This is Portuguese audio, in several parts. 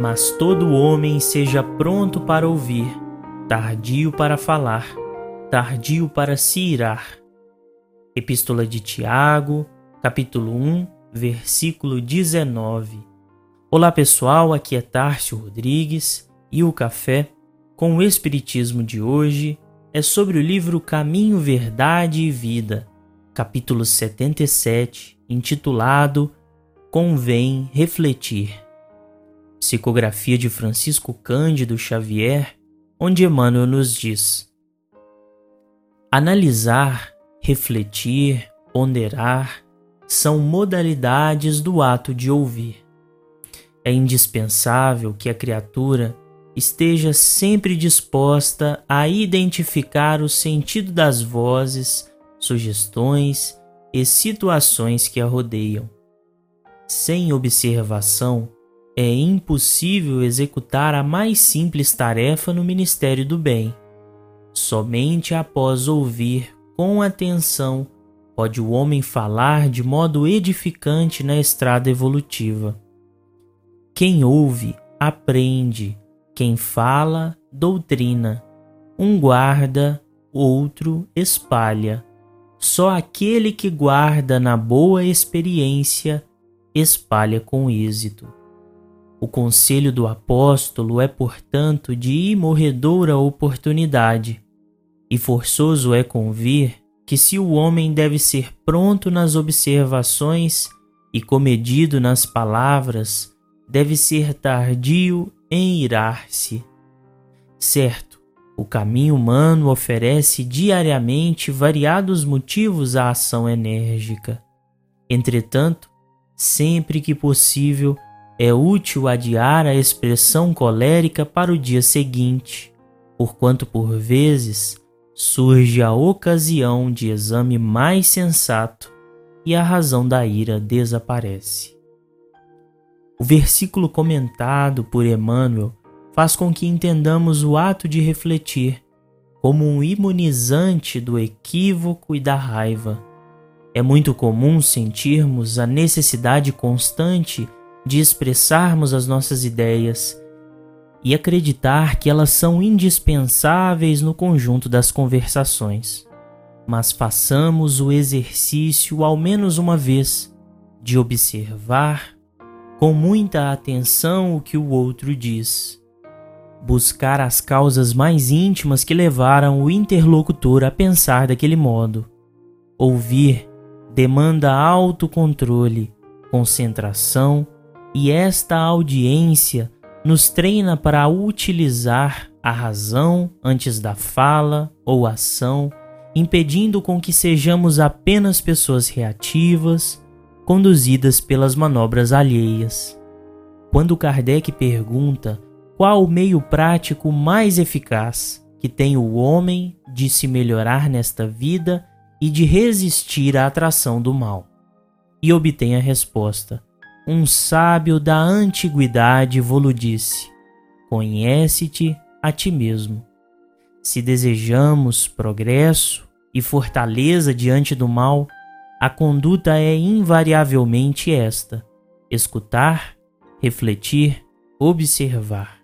mas todo homem seja pronto para ouvir, tardio para falar, tardio para se irar. Epístola de Tiago, capítulo 1, versículo 19. Olá pessoal, aqui é Tárcio Rodrigues e o café com o Espiritismo de hoje é sobre o livro Caminho, Verdade e Vida, capítulo 77, intitulado Convém Refletir psicografia de Francisco Cândido Xavier, onde Emmanuel nos diz: Analisar, refletir, ponderar são modalidades do ato de ouvir. É indispensável que a criatura esteja sempre disposta a identificar o sentido das vozes, sugestões e situações que a rodeiam. Sem observação, é impossível executar a mais simples tarefa no Ministério do Bem. Somente após ouvir com atenção pode o homem falar de modo edificante na estrada evolutiva. Quem ouve, aprende. Quem fala, doutrina. Um guarda, outro espalha. Só aquele que guarda na boa experiência espalha com êxito. O conselho do apóstolo é, portanto, de imorredoura oportunidade, e forçoso é convir que se o homem deve ser pronto nas observações e comedido nas palavras, deve ser tardio em irar-se. Certo, o caminho humano oferece diariamente variados motivos à ação enérgica. Entretanto, sempre que possível, é útil adiar a expressão colérica para o dia seguinte, porquanto por vezes surge a ocasião de exame mais sensato e a razão da ira desaparece. O versículo comentado por Emmanuel faz com que entendamos o ato de refletir como um imunizante do equívoco e da raiva. É muito comum sentirmos a necessidade constante de expressarmos as nossas ideias e acreditar que elas são indispensáveis no conjunto das conversações. Mas façamos o exercício ao menos uma vez de observar com muita atenção o que o outro diz. Buscar as causas mais íntimas que levaram o interlocutor a pensar daquele modo. Ouvir demanda autocontrole, concentração e esta audiência nos treina para utilizar a razão antes da fala ou ação, impedindo com que sejamos apenas pessoas reativas, conduzidas pelas manobras alheias. Quando Kardec pergunta qual o meio prático mais eficaz que tem o homem de se melhorar nesta vida e de resistir à atração do mal, e obtém a resposta: um sábio da antiguidade vou disse: Conhece-te a ti mesmo. Se desejamos progresso e fortaleza diante do mal, a conduta é invariavelmente esta: escutar, refletir, observar.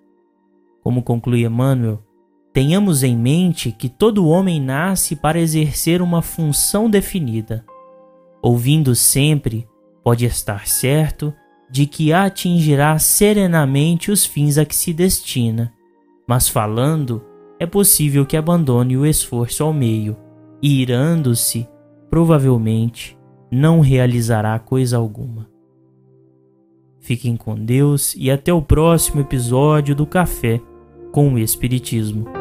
Como conclui Emmanuel, tenhamos em mente que todo homem nasce para exercer uma função definida. Ouvindo sempre, pode estar certo de que atingirá serenamente os fins a que se destina, mas falando, é possível que abandone o esforço ao meio, e irando-se, provavelmente, não realizará coisa alguma. Fiquem com Deus e até o próximo episódio do Café com o Espiritismo.